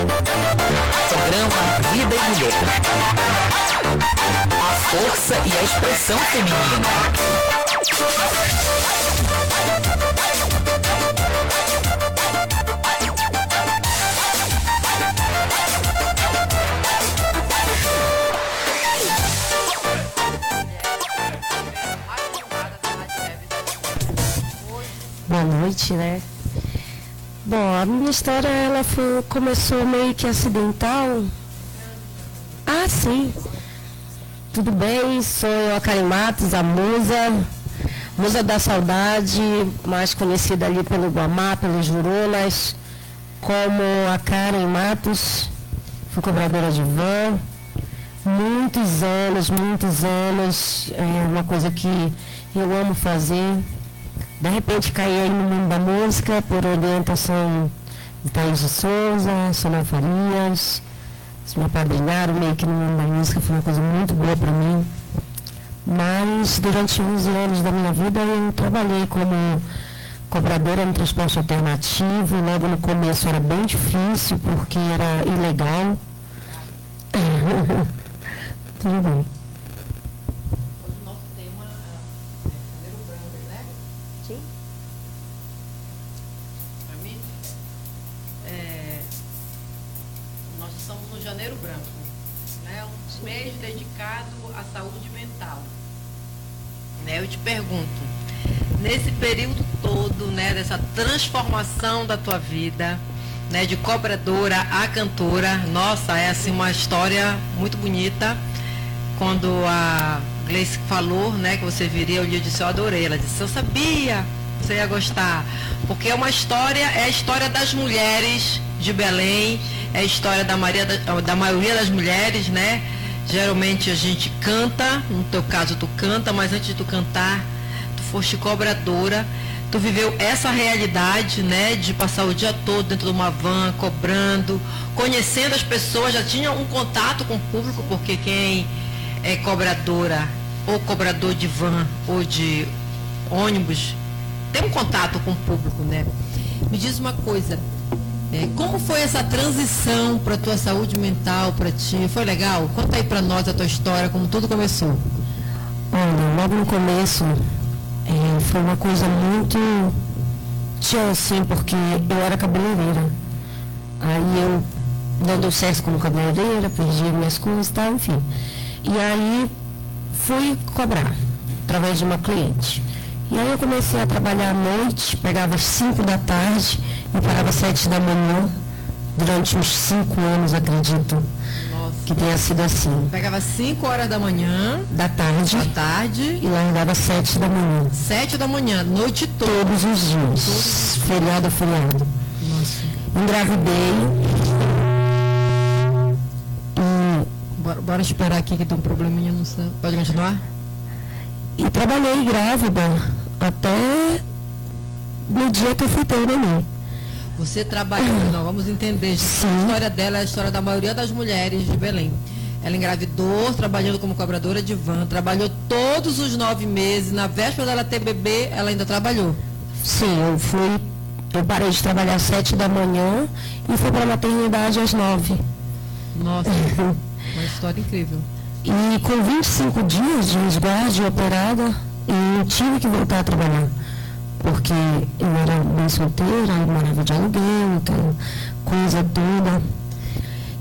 Programa Vida e Mulher. A força e a expressão feminina. Boa noite, né? Bom, a minha história ela foi, começou meio que acidental. Ah, sim. Tudo bem, sou a Karen Matos, a musa, musa da saudade, mais conhecida ali pelo Guamá, pelos Jurunas, como a Karen Matos, fui cobradora de van, muitos anos, muitos anos, é uma coisa que eu amo fazer. De repente caí aí no mundo da música por orientação de Thaís de Souza, Sonia Farias. Eles me apadrinharam meio que no mundo da música, foi uma coisa muito boa para mim. Mas durante 11 anos da minha vida eu trabalhei como cobradora no transporte alternativo. Logo no começo era bem difícil porque era ilegal. Tudo bem. Transformação da tua vida, né, de cobradora a cantora, nossa, é assim uma história muito bonita. Quando a Gleice falou, né, que você viria, eu disse, eu adorei. Ela disse, eu sabia, que você ia gostar. Porque é uma história, é a história das mulheres de Belém, é a história da, Maria, da, da maioria das mulheres, né? Geralmente a gente canta, no teu caso tu canta, mas antes de tu cantar, tu foste cobradora, tu viveu essa realidade, né, de passar o dia todo dentro de uma van, cobrando, conhecendo as pessoas, já tinha um contato com o público, porque quem é cobradora, ou cobrador de van, ou de ônibus, tem um contato com o público, né? Me diz uma coisa, é, como foi essa transição para tua saúde mental, para ti? Foi legal? Conta aí para nós a tua história, como tudo começou. Olha, logo no começo é, foi uma coisa muito tinha assim, porque eu era cabeleireira. Aí eu não deu certo como cabeleireira, perdi minhas coisas e tal, enfim. E aí fui cobrar, através de uma cliente. E aí eu comecei a trabalhar à noite, pegava às 5 da tarde e parava às 7 da manhã, durante uns 5 anos, acredito. Que tenha sido assim. Pegava 5 horas da manhã, Da tarde à tarde, e largava às 7 da manhã. 7 da manhã, noite toda. Todos os dias. Feriado a feriado. Nossa. Engravidei. E, Bora, bora esperar aqui que tem um probleminha no céu. Pode continuar? e trabalhei grávida até no dia que eu fui ter o neném. Você trabalhou, não, vamos entender. Sim. A história dela é a história da maioria das mulheres de Belém. Ela engravidou, trabalhando como cobradora de van, trabalhou todos os nove meses. Na véspera dela ter bebê, ela ainda trabalhou. Sim, eu fui. Eu parei de trabalhar às 7 da manhã e fui para a maternidade às 9. Nossa, uma história incrível. E com 25 dias de resguardo operada, eu tive que voltar a trabalhar. Porque eu era bem solteira, eu morava de aluguel, aquela coisa toda.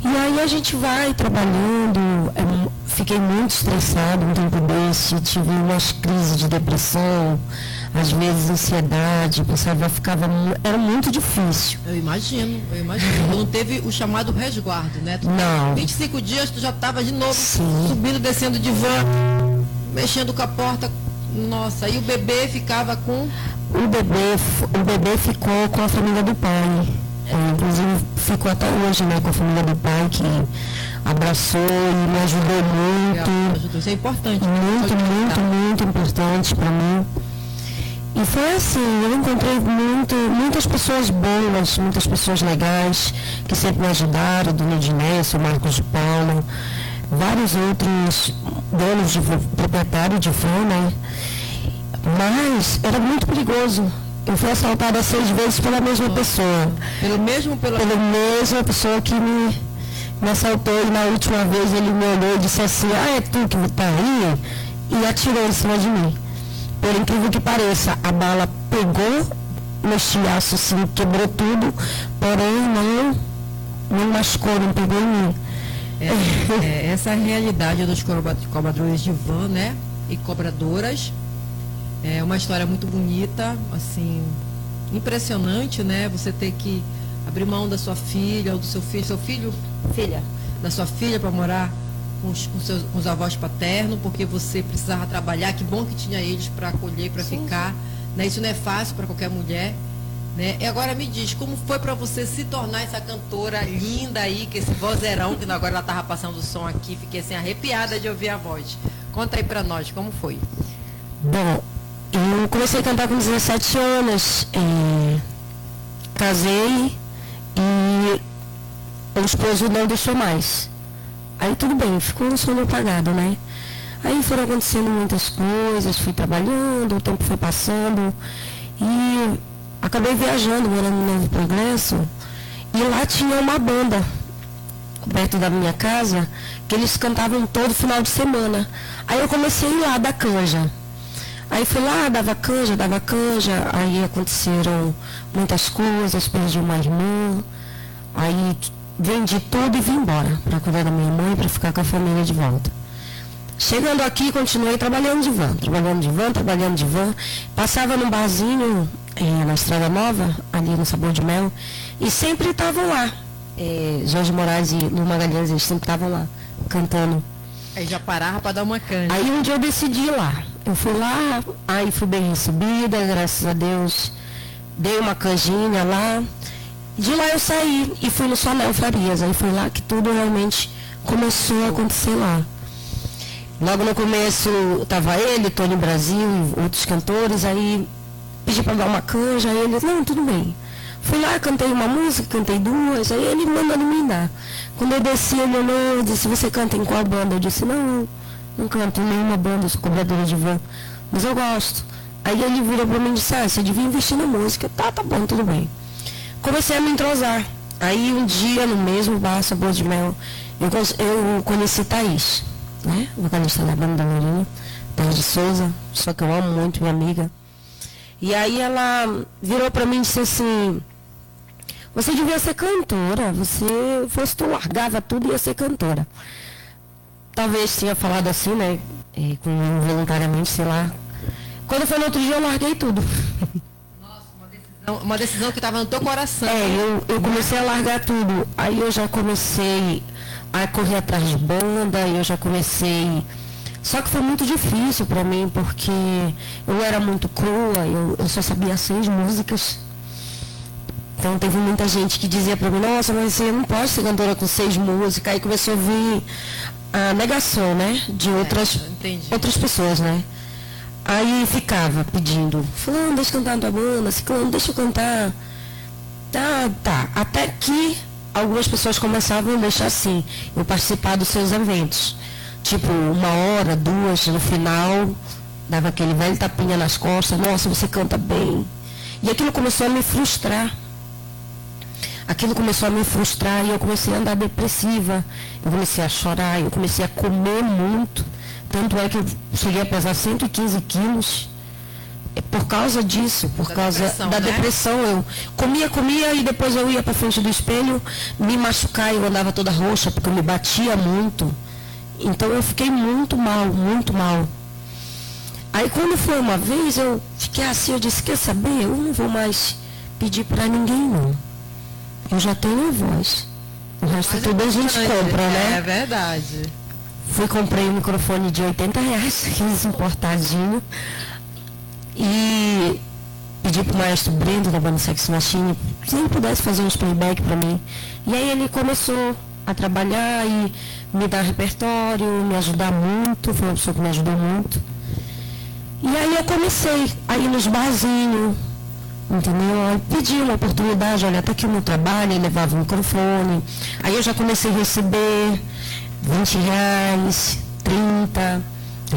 E aí a gente vai trabalhando, é mu- fiquei muito estressada um tempo desse, tive umas crises de depressão, às vezes ansiedade, pensava, ficava, era muito difícil. Eu imagino, eu imagino. Não teve o chamado resguardo, né? Tu- Não. 25 dias tu já estava de novo Sim. subindo, descendo de van, mexendo com a porta. Nossa, e o bebê ficava com. O bebê, o bebê ficou com a família do pai. É, inclusive ficou até hoje né, com a família do pai que abraçou e me ajudou muito. Isso é importante. né? Muito, muito, muito importante para mim. E foi assim, eu encontrei muito, muitas pessoas boas, muitas pessoas legais, que sempre me ajudaram, Dona Ednessa, o Marcos de Paulo, vários outros donos de proprietário de van, né? Mas era muito perigoso. Eu fui assaltada seis vezes pela mesma pessoa. Pelo mesmo pela Pela mesma pessoa que me, me assaltou e na última vez ele me olhou e disse assim, ah, é tu que está aí? E atirou em cima de mim. Por incrível que pareça, a bala pegou no estilhaço, assim, quebrou tudo, porém não, não machucou, não pegou em mim. É, é, essa é a realidade dos cobra- cobradores de van, né? E cobradoras. É uma história muito bonita, assim, impressionante, né? Você ter que abrir mão da sua filha ou do seu filho, seu filho, filha, da sua filha para morar com os, com, seus, com os avós paternos, porque você precisava trabalhar. Que bom que tinha eles para acolher, para ficar. Né? Isso não é fácil para qualquer mulher. Né? E agora me diz, como foi para você se tornar essa cantora linda aí, que esse vozeirão, que agora ela estava passando o som aqui, fiquei assim arrepiada de ouvir a voz. Conta aí para nós, como foi? Bom, eu comecei a cantar com 17 anos. é, casei e o esposo não deixou mais. Aí tudo bem, ficou um sono apagado, né? Aí foram acontecendo muitas coisas, fui trabalhando, o tempo foi passando e acabei viajando, morando no Novo Progresso, e lá tinha uma banda perto da minha casa, que eles cantavam todo final de semana. Aí eu comecei a ir lá da canja. Aí fui lá, dava canja, dava canja, aí aconteceram muitas coisas, perdi uma irmã, aí vendi tudo e vim embora para cuidar da minha mãe, para ficar com a família de volta. Chegando aqui, continuei trabalhando de van, trabalhando de van, trabalhando de van. Passava num barzinho eh, na Estrada Nova, ali no Sabor de Mel, e sempre estavam lá. Eh, Jorge Moraes e Lu Magalhães, eles sempre estavam lá, cantando. Aí já parava para dar uma canja. Aí um dia eu decidi ir lá. Eu fui lá, aí fui bem recebida, graças a Deus. Dei uma canjinha lá. De lá eu saí e fui no Sonel Farias. Aí foi lá que tudo realmente começou a acontecer lá. Logo no começo estava ele, Tony Brasil e outros cantores, aí pedi para dar uma canja, aí ele, não, tudo bem. Fui lá, cantei uma música, cantei duas, aí ele mandando me dar. Quando eu desci, ele olhou e disse, você canta em qual banda? Eu disse, não, não canto em nenhuma banda, sou cobradora de van, mas eu gosto. Aí ele virou para mim e disse, ah, você devia investir na música. Tá, tá bom, tudo bem. Comecei a me entrosar. Aí um dia, no mesmo bar, Sabor de Mel, eu, eu conheci Thaís, né? Vocalista da banda da Lourinha, Thaís de Souza, só que eu amo muito, minha amiga. E aí ela virou para mim e disse assim, você devia ser cantora, você fosse tu largava tudo e ia ser cantora. Talvez tenha falado assim, né? eh, com involuntariamente, sei lá. Quando foi no outro dia eu larguei tudo. Então, Uma decisão que estava no teu coração. É, eu, eu comecei a largar tudo. Aí eu já comecei a correr atrás de banda, eu já comecei. Só que foi muito difícil para mim, porque eu era muito crua, eu, eu só sabia seis músicas. Então teve muita gente que dizia para mim, nossa, mas você não pode ser cantora com seis músicas. Aí começou a vir a negação, né? De outras, entendi. outras pessoas, né? Aí ficava pedindo, fulano, deixa eu cantar na tua banda, ciclano, deixa eu cantar. Tá, tá. Até que algumas pessoas começavam a deixar assim, eu participar dos seus eventos. Tipo, uma hora, duas, no final, dava aquele velho tapinha nas costas, nossa, você canta bem. E aquilo começou a me frustrar. Aquilo começou a me frustrar e eu comecei a andar depressiva. Eu comecei a chorar, eu comecei a comer muito. Tanto é que eu cheguei a pesar 115 quilos. É Por causa disso, por Da causa depressão, da né? depressão, eu comia, comia e depois eu ia para frente do espelho me machucar e eu andava toda roxa porque eu me batia muito. Então eu fiquei muito mal, muito mal. Aí quando foi uma vez, eu fiquei assim, eu disse, quer saber? Eu não vou mais pedir para ninguém não. Eu já tenho a voz. O resto Mas é tudo a gente compra, É né? verdade. Fui comprei um microfone de 80 reais, aqueles importadinho. E pedi pro maestro Brendo da banda Sex Machine se ele pudesse fazer uns playback para mim. E aí ele começou a trabalhar e me dar repertório, me ajudar muito, foi uma pessoa que me ajudou muito. E aí eu comecei a ir nos barzinhos, entendeu? Aí pedi uma oportunidade, olha, tá aqui o meu trabalho, aí levava o microfone. Aí eu já comecei a receber 20 reais, 30.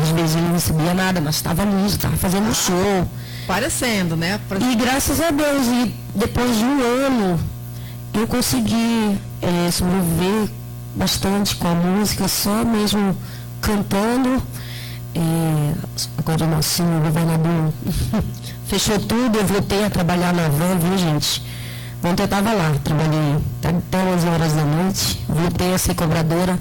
Às vezes eu não recebia nada, mas estava ali, estava fazendo show. parecendo, né? E graças a Deus, e depois de um ano, eu consegui é, sobreviver bastante com a música, só mesmo cantando. É, agora o nosso governador fechou tudo, eu voltei a trabalhar na van, viu gente? Ontem eu estava lá, trabalhei até 11 horas da noite, voltei a ser cobradora.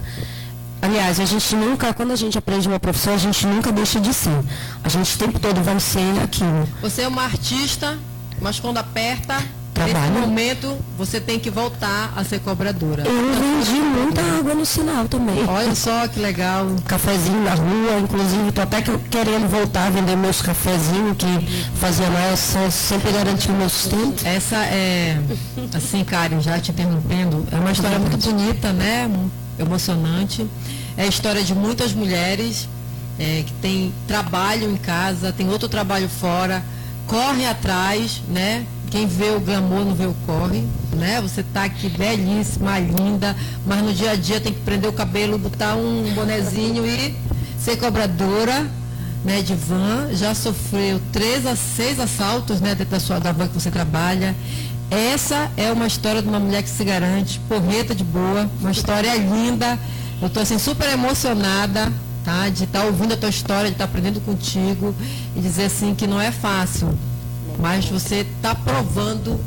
Aliás, a gente nunca, quando a gente aprende uma profissão, a gente nunca deixa de ser. A gente o tempo todo vai ser aquilo. Você é uma artista, mas quando aperta, Trabalho. nesse momento, você tem que voltar a ser cobradora. Eu vendi muita água no sinal também. Olha só que legal. Cafezinho na rua, inclusive, estou até que- querendo voltar a vender meus cafezinhos, que fazia mais, sempre garantir o meu sustento. Essa é, assim, Karen, já te interrompendo, é uma história muito bonita, né? Emocionante. É a história de muitas mulheres é, que têm trabalho em casa, tem outro trabalho fora, corre atrás, né? Quem vê o glamour não vê o corre, né? Você tá aqui belíssima, linda, mas no dia a dia tem que prender o cabelo, botar um bonezinho e ser cobradora, né, de van, já sofreu três a seis assaltos, né, dentro da sua da van que você trabalha. Essa é uma história de uma mulher que se garante, porreta de boa, uma história linda. Eu estou assim super emocionada, tá, de estar ouvindo a tua história, de estar aprendendo contigo e dizer assim que não é fácil, mas você está provando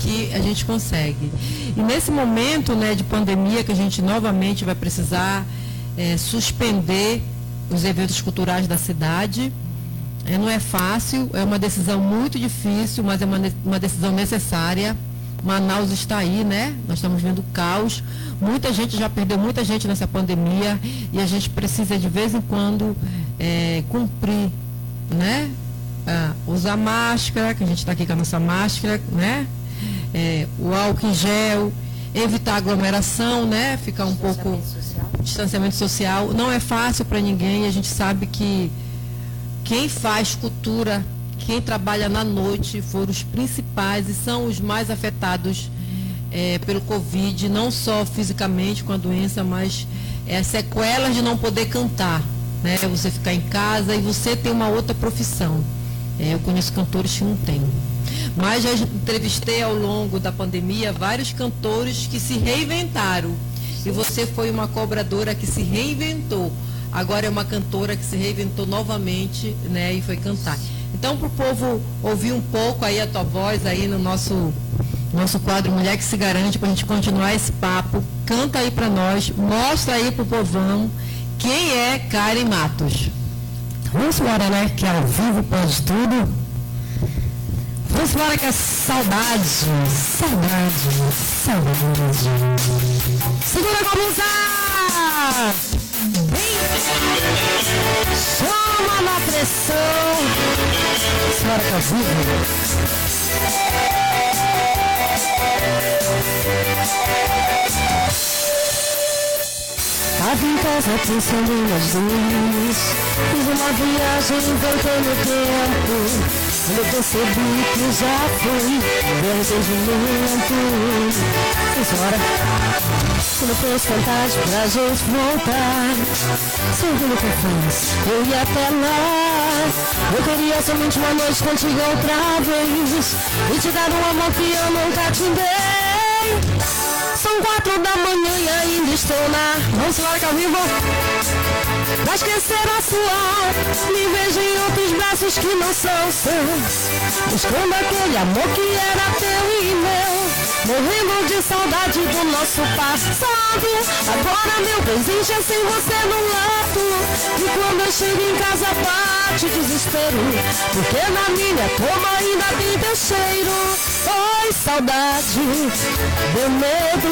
que a gente consegue. E nesse momento né, de pandemia que a gente novamente vai precisar eh, suspender os eventos culturais da cidade, eh, não é fácil, é uma decisão muito difícil, mas é uma, uma decisão necessária. Manaus está aí, né? Nós estamos vendo caos. Muita gente já perdeu muita gente nessa pandemia e a gente precisa de vez em quando eh, cumprir, né? Ah, usar máscara, que a gente está aqui com a nossa máscara, né? É, o álcool em gel, evitar aglomeração, né? Ficar um pouco distanciamento social. Não é fácil para ninguém. A gente sabe que quem faz cultura, quem trabalha na noite, foram os principais e são os mais afetados é, pelo Covid, não só fisicamente com a doença, mas é, as sequelas de não poder cantar. Né? Você ficar em casa e você ter uma outra profissão. É, eu conheço cantores que não têm. Mas já entrevistei ao longo da pandemia vários cantores que se reinventaram. E você foi uma cobradora que se reinventou. Agora é uma cantora que se reinventou novamente, né, e foi cantar. Então, para o povo ouvir um pouco aí a tua voz aí no nosso nosso quadro Mulher que se garante, para a gente continuar esse papo, canta aí para nós, mostra aí para o povão quem é Karen Matos. Vamos embora, né? Que ao vivo pode tudo. Vamos embora que é saudade, saudade, saudade. Segura a! Vem! Chama na pressão! É ao vivo. Tava em casa pensando nas duas Fiz uma viagem voltando no tempo Quando eu percebi que já fui Meu arrependimento Fiz hora Quando fez vontade pra gente voltar Segundo que eu fiz Eu ia até lá Eu queria somente uma noite contigo outra vez E te dar um amor que eu nunca te dei são quatro da manhã e ainda estou na. Vamos lá, que ao vivo. Pra esquecer a sua. Me vejo em outros braços que não são seus. Buscando aquele amor que era teu e meu. Morrendo de saudade do nosso passado. Agora meu desejo é sem você no lado. E quando eu chego em casa bate desespero. Porque na minha cama ainda tem teu cheiro. Oi, saudade, meu medo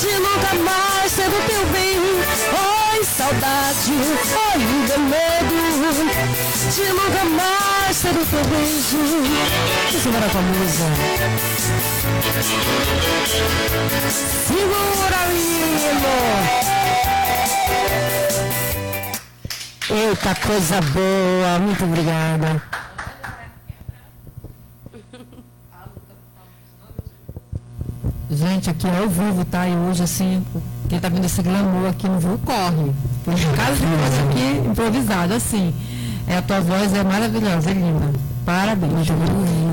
de nunca mais ser do teu bem. Oi, saudade, oi, meu medo de nunca mais ser do teu beijo. Segura com a musa. Segura, menino. Eita, coisa boa. Muito obrigada. Gente, aqui é ao vivo, tá? E hoje, assim, quem tá vendo esse glamour aqui no viu, corre. Por causa de coisa aqui improvisado, assim. É, a tua voz é maravilhosa, é linda. Parabéns,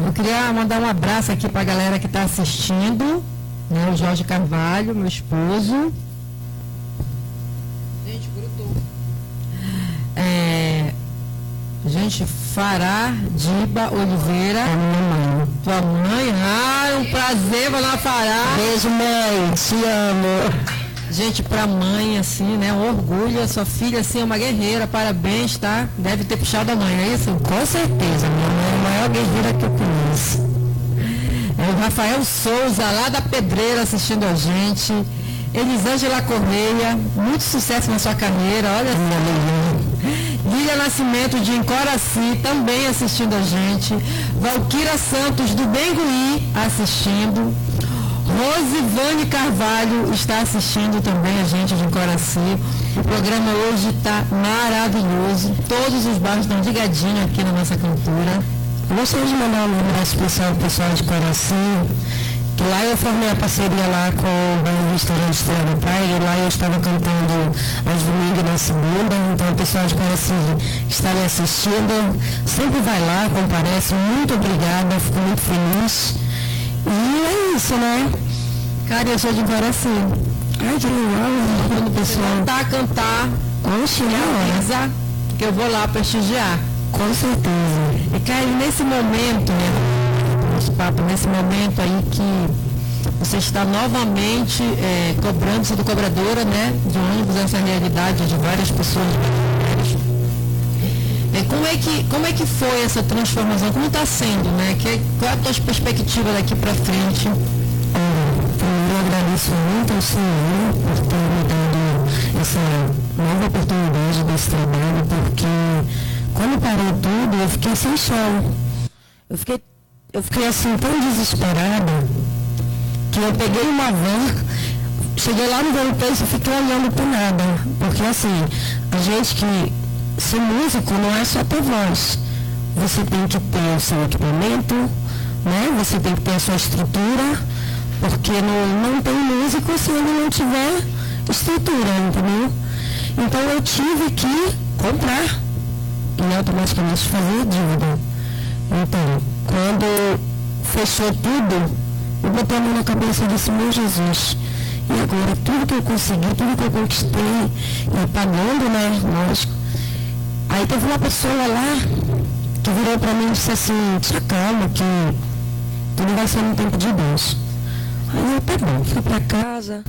Eu queria mandar um abraço aqui para a galera que está assistindo, né? O Jorge Carvalho, meu esposo. Gente, grudou. É, gente, Fará Diba Oliveira. A minha mãe. Tua mãe? Ah, é um prazer, Dona Fará. Beijo, mãe. Te amo. Gente, para mãe, assim, né? Um orgulho, a sua filha, assim, é uma guerreira, parabéns, tá? Deve ter puxado a mãe, é isso? Com certeza, minha mãe a maior guerreira que eu conheço. É o Rafael Souza, lá da Pedreira, assistindo a gente. Elisângela Correia, muito sucesso na sua carreira, olha só. Lília Nascimento de Encoraci, também assistindo a gente. Valquira Santos, do Bengui, assistindo. Rosivane Carvalho está assistindo também a gente de Coraci. O programa hoje está maravilhoso. Todos os bairros estão ligadinhos aqui na nossa cantora. Gostaria de mandar um abraço especial ao pessoal de Coraci, que lá eu formei a parceria lá com o Restaurante Estrela da Praia, e lá eu estava cantando aos domingos na segunda, então o pessoal de Coraci que está me assistindo, sempre vai lá, comparece, muito obrigada, fico muito feliz. E é isso, né? Cara, eu sou de Guaraci. Ai, que legal. Quando o pessoal a cantar, Oxe, me é avisa que eu vou lá prestigiar. Com certeza. E, cara, nesse momento, né, nosso papo, nesse momento aí que você está novamente é, cobrando, sendo cobradora, né, de ônibus, essa realidade de várias pessoas é, como, é que, como é que foi essa transformação? Como está sendo, né? Que, qual é a tua perspectiva daqui para frente? eu agradeço muito ao Senhor por ter me dado essa nova oportunidade desse trabalho, porque quando parou tudo, eu fiquei sem chão. Eu fiquei, eu fiquei assim tão desesperada que eu peguei uma van, cheguei lá no Preço e fiquei olhando para nada. Porque assim, a gente que ser músico não é só ter voz. Você tem que ter o seu equipamento, né? Você tem que ter a sua estrutura, porque não, não tem músico se ele não tiver estrutura, entendeu? Então eu tive que comprar e automaticamente fazer dívida. Então, quando fechou tudo, eu botei a mão na cabeça e disse, meu Jesus, e agora tudo que eu consegui, tudo que eu conquistei, e pagando, né, lógico, Aí teve uma pessoa lá que virou para mim e disse assim, te calma que tudo vai ser no tempo de Deus. Aí eu, tá bom, fui para casa,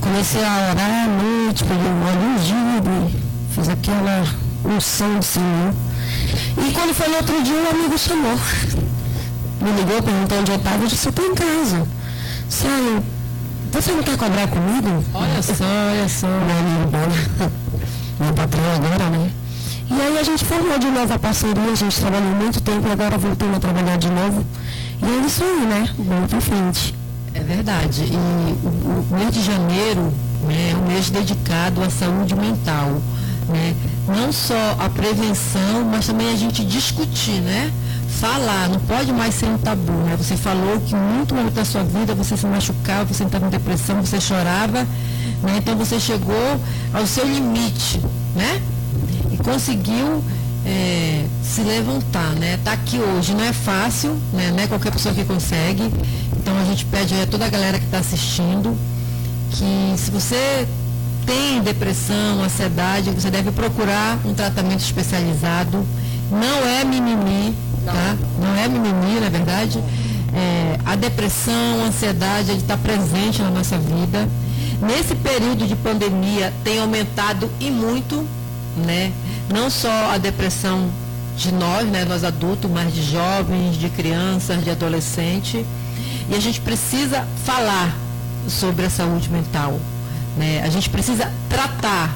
comecei a orar à noite, peguei um óleo ungido, fiz aquela unção do Senhor. E quando foi no outro dia, um amigo chamou. Me ligou, perguntou onde eu estava, eu disse, eu estou em casa. Sai, você não quer cobrar comigo? Olha só, olha só. Meu amigo, meu patrão agora, né? E aí a gente formou de novo a parceria, a gente trabalhou muito tempo e agora voltamos a trabalhar de novo. E é isso aí, né? Vamos pra frente. É verdade. E o, o mês de janeiro né, é um mês dedicado à saúde mental. Né? Não só a prevenção, mas também a gente discutir, né? Falar, não pode mais ser um tabu, né? Você falou que muito momento da sua vida você se machucava, você entrava em depressão, você chorava né? Então você chegou ao seu limite, né? E conseguiu é, se levantar, né? Tá aqui hoje, não é fácil, né? Não é qualquer pessoa que consegue. Então a gente pede a toda a galera que está assistindo que se você tem depressão, ansiedade, você deve procurar um tratamento especializado. Não é mimimi, tá? Não é mimimi, na verdade. É, a depressão, a ansiedade, ele está presente na nossa vida. Nesse período de pandemia tem aumentado e muito, né? Não só a depressão de nós, né, nós adultos, mas de jovens, de crianças, de adolescentes. E a gente precisa falar sobre a saúde mental. Né? A gente precisa tratar.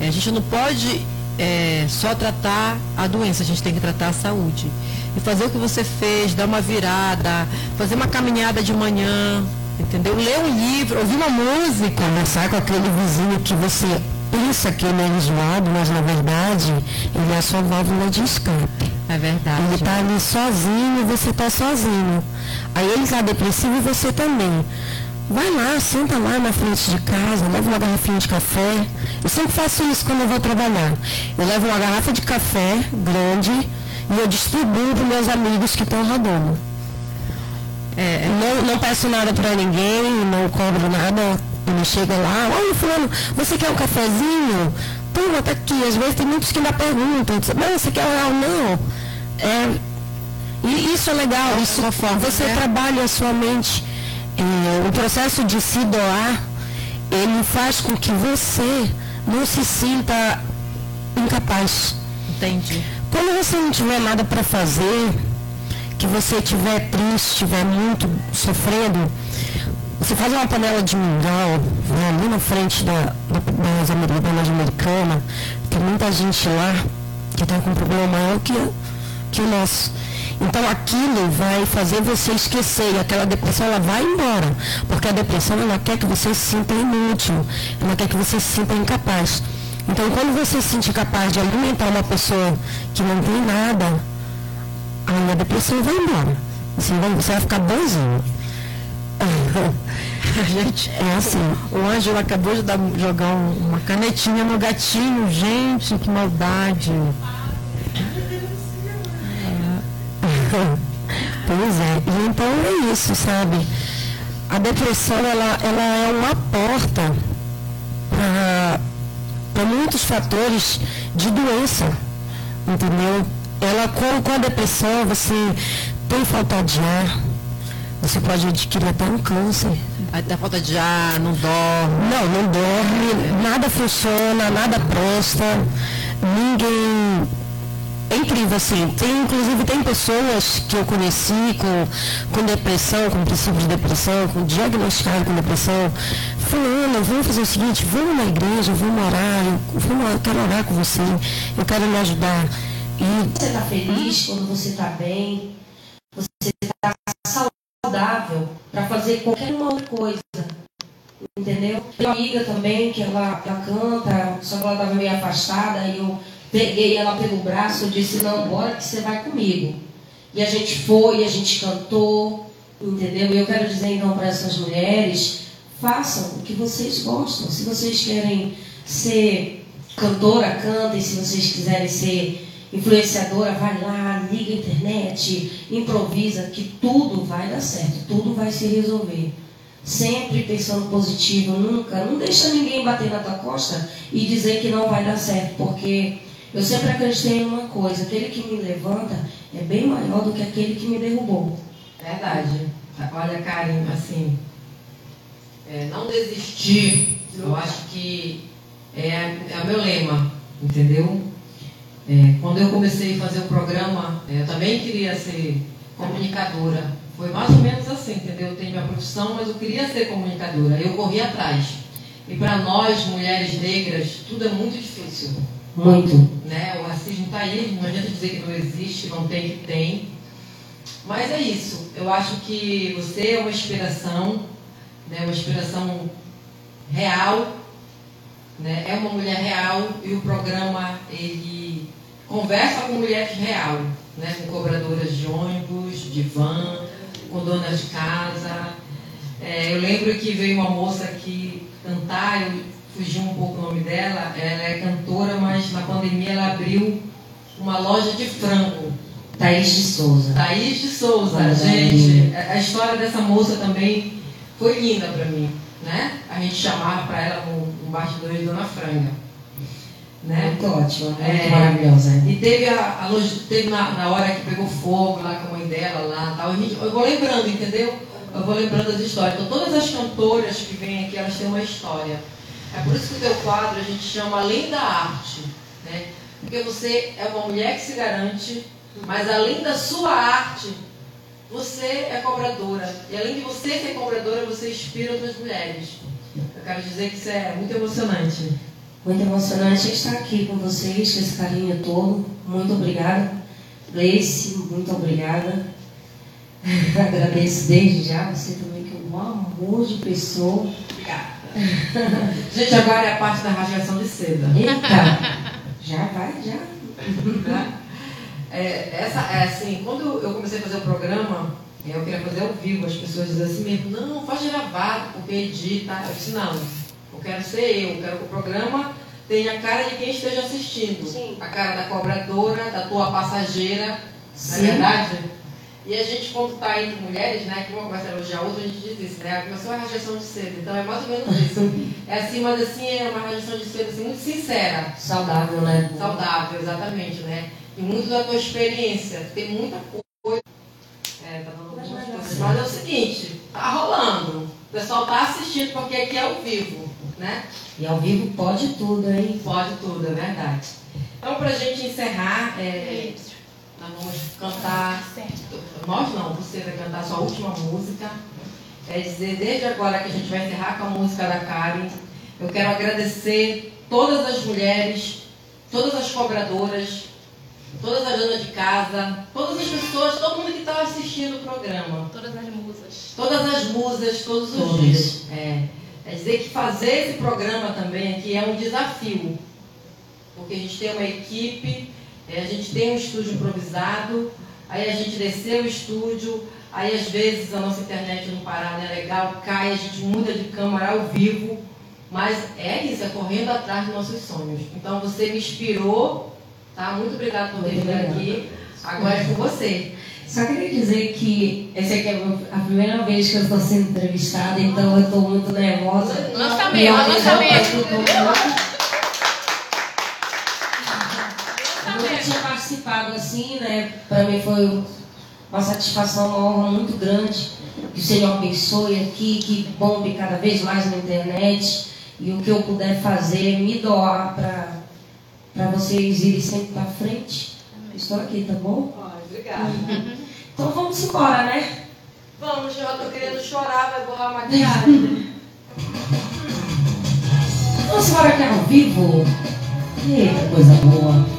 A gente não pode é, só tratar a doença, a gente tem que tratar a saúde. E fazer o que você fez, dar uma virada, fazer uma caminhada de manhã, entendeu? Ler um livro, ouvir uma música. Conversar com aquele vizinho que você pensa que ele é enjoado, mas na verdade ele é a sua válvula de escape. É verdade. Ele está ali sozinho e você está sozinho. Aí ele está depressivo e você também. Vai lá, senta lá na frente de casa, leva uma garrafinha de café. Eu sempre faço isso quando eu vou trabalhar. Eu levo uma garrafa de café grande e eu distribuo para meus amigos que estão rodando. É, não, não peço nada para ninguém, não cobro nada. Ele chega lá, olha fulano, você quer um cafezinho? Toma, tá aqui. Às vezes tem muitos que ainda perguntam, mas você quer real? Não. É, e isso é legal, isso, você né? trabalha a sua mente. O processo de se doar, ele faz com que você não se sinta incapaz. Entendi. Quando você não tiver nada para fazer, que você estiver triste, estiver muito sofrendo, você faz uma panela de mingau, vai ali na frente da, da, ameri- da loja americana, tem muita gente lá que está com um problema maior que, que o nosso. Então aquilo vai fazer você esquecer e aquela depressão ela vai embora, porque a depressão ela quer que você se sinta inútil, ela quer que você se sinta incapaz. Então quando você se sente capaz de alimentar uma pessoa que não tem nada, aí a depressão vai embora. Você vai, você vai ficar bonzinho. Gente, É assim. o Ângelo acabou de dar, jogar um- uma canetinha no gatinho. Gente, que maldade. Pois é. E então é isso, sabe? A depressão ela, ela é uma porta para muitos fatores de doença. Entendeu? Ela com, com a depressão você tem falta de ar, você pode adquirir até um câncer. Dá falta de ar, não dorme. Não, não dorme, nada funciona, nada presta, ninguém. É incrível, assim. Tem, inclusive, tem pessoas que eu conheci com, com depressão, com princípio de depressão, com diagnosticado com depressão. Fulano, vamos fazer o seguinte, vamos na igreja, vamos orar, eu, vamos, eu quero orar com você, eu quero lhe ajudar. E você está feliz, quando você está bem, você está saudável para fazer qualquer uma coisa. Entendeu? Uma amiga também que ela, ela canta, só que ela estava meio afastada, e eu peguei ela pelo braço e disse, não, bora que você vai comigo. E a gente foi, a gente cantou, entendeu? E eu quero dizer então para essas mulheres, façam o que vocês gostam. Se vocês querem ser cantora, cantem. Se vocês quiserem ser influenciadora, vai lá, liga a internet, improvisa, que tudo vai dar certo, tudo vai se resolver. Sempre pensando positivo, nunca, não deixa ninguém bater na tua costa e dizer que não vai dar certo, porque eu sempre acreditei em uma coisa, aquele que me levanta é bem maior do que aquele que me derrubou. Verdade. Olha, Karen, assim, é, não desistir, eu acho que é, é o meu lema, entendeu? É, quando eu comecei a fazer o programa, é, eu também queria ser comunicadora. Foi mais ou menos assim, entendeu? Eu tenho minha profissão, mas eu queria ser comunicadora. Eu corri atrás. E para nós, mulheres negras, tudo é muito difícil. Muito. Né? O racismo está aí, não adianta dizer que não existe, não tem que tem. Mas é isso. Eu acho que você é uma inspiração, né? uma inspiração real, né? é uma mulher real e o programa ele conversa com mulheres real, né? com cobradoras de ônibus, de van, com donas de casa. É, eu lembro que veio uma moça aqui cantar, eu fugi um pouco o nome dela, ela é cantora, mas na pandemia ela abriu uma loja de frango. Thaís de Souza. Thaís de Souza, gente, a a história dessa moça também foi linda para mim, né? A gente chamava para ela um, um bastidor de Dona Franga, né? Muito ótima, muito É. maravilhosa. E teve a, a loja, teve na, na hora que pegou fogo lá com a mãe dela lá tal. A gente- eu vou lembrando, entendeu? Eu vou lembrando as histórias. Então todas as cantoras que vêm aqui, elas têm uma história. É por isso que o teu quadro a gente chama Além da Arte, né? Porque você é uma mulher que se garante, mas além da sua arte, você é cobradora. E além de você ser cobradora, você inspira outras mulheres. Eu quero dizer que isso é muito emocionante. Muito emocionante estar aqui com vocês, com esse carinho todo. Muito obrigada. Gleice, muito obrigada. Agradeço desde já você também, que é um amor de pessoa. Obrigada. Gente, agora é a parte da rasgação de seda. Eita! Já vai, já. né? É, essa, é assim, quando eu comecei a fazer o programa, Eu queria fazer ao vivo, as pessoas dizem assim mesmo, não, faz gravado, porque edita. Eu disse, não, eu quero ser eu, eu quero que o programa tenha a cara de quem esteja assistindo. Sim. A cara da cobradora, da tua passageira, não Sim. é verdade? E a gente, quando está entre mulheres, né, que uma começa a elogiar a outra, a gente diz isso, né? Começou a rajeição de cedo, então é mais ou menos isso. É assim, mas assim, é uma rajeição de cedo assim, muito sincera. Saudável, né? Saudável, exatamente, né? E muito da tua experiência. Tem muita coisa. É, tá dando algumas coisas. Mas é o seguinte, tá rolando. O pessoal tá assistindo porque aqui é ao vivo, né? E ao vivo pode tudo, hein? Pode tudo, é verdade. Então, pra gente encerrar, é, nós vamos cantar. Nós não, você vai cantar a sua última música. É dizer, desde agora que a gente vai encerrar com a música da Karen, eu quero agradecer todas as mulheres, todas as cobradoras, todas as donas de casa, todas as pessoas, todo mundo que está assistindo o programa. Todas as musas. Todas as musas, todos os Todas. dias. É. é dizer que fazer esse programa também aqui é um desafio. Porque a gente tem uma equipe, é, a gente tem um estúdio improvisado, aí a gente desceu o estúdio, aí às vezes a nossa internet não é legal, cai, a gente muda de câmera ao vivo. Mas é isso, é correndo atrás dos nossos sonhos. Então você me inspirou, tá? Muito obrigada por ter vindo aqui. Agora é com você. Só queria dizer que essa aqui é a primeira vez que eu estou sendo entrevistada, então eu estou muito nervosa. Nós também, nós também. Participado assim, né? Para mim foi uma satisfação, uma honra muito grande. Que o Senhor abençoe aqui, que bombe cada vez mais na internet. E o que eu puder fazer, me doar para vocês irem sempre para frente. Estou aqui, tá bom? obrigada. Então vamos embora, né? Vamos, eu tô querendo chorar, vai borrar a maquiagem. Vamos embora aqui ao vivo. Eita, coisa boa.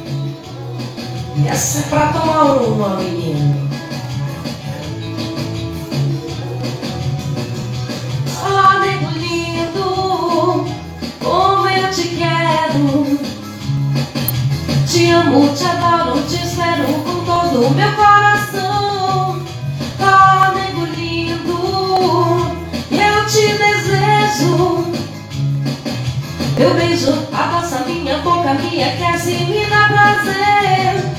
Essa é pra tomar uma, menino. Ah, nego lindo, como eu te quero. Te amo, te adoro, te espero com todo o meu coração. Ah, nego lindo, eu te desejo. Eu beijo, abraça minha boca, me aquece e me dá prazer.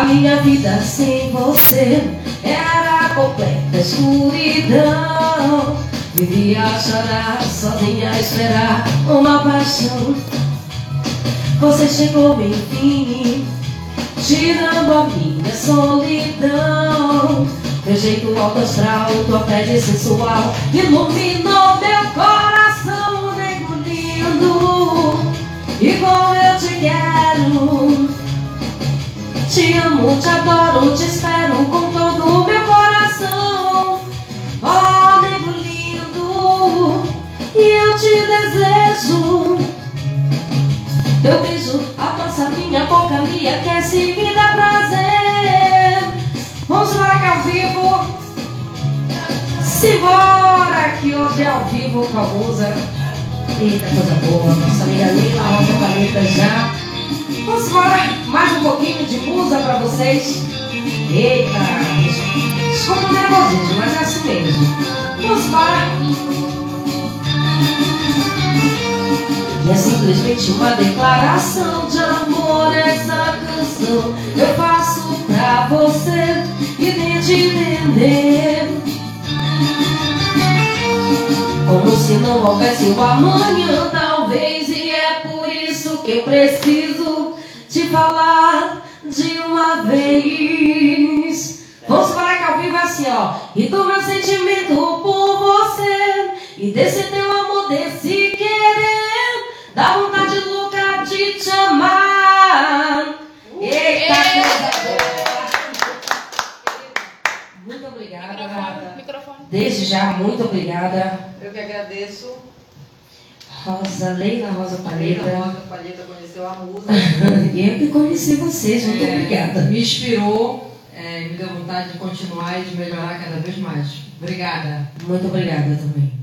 A minha vida sem você era completa escuridão. Vivia a chorar, sozinha a esperar uma paixão. Você chegou enfim, tirando a minha solidão. Teu jeito alto astral, tua pele sensual, iluminou meu coração, te amo, te adoro, te espero com todo o meu coração. Oh, nego lindo, e eu te desejo. Teu beijo abraça minha boca, me aquece e me dá prazer. Vamos embora aqui ao vivo. Simbora que hoje é ao vivo com a musa. Eita, coisa boa. Nossa amiga Leila Rosa Paleta já. Vamos embora. Mais um pouquinho de musa pra vocês. Eita. Desculpa o nervosismo, mas é assim mesmo. Vamos embora. E é simplesmente uma declaração de amor essa canção Eu faço pra você e tente entender Como se não houvesse o amanhã talvez E é por isso que eu preciso te falar de uma vez Vamos parar que ao vivo é assim ó E do meu sentimento por você E desse teu amor, desse querer Dá vontade louca de te amar. Eita, coisa boa. Muito obrigada. Microfone, microfone. Desde já, muito obrigada. Eu que agradeço. Rosa, Leila Rosa Leila Paleta. Rosa Palheta conheceu a musa. Eu que conheci vocês, muito É, obrigada. Me inspirou, é, me deu vontade de continuar e de melhorar cada vez mais. Obrigada. Muito obrigada também.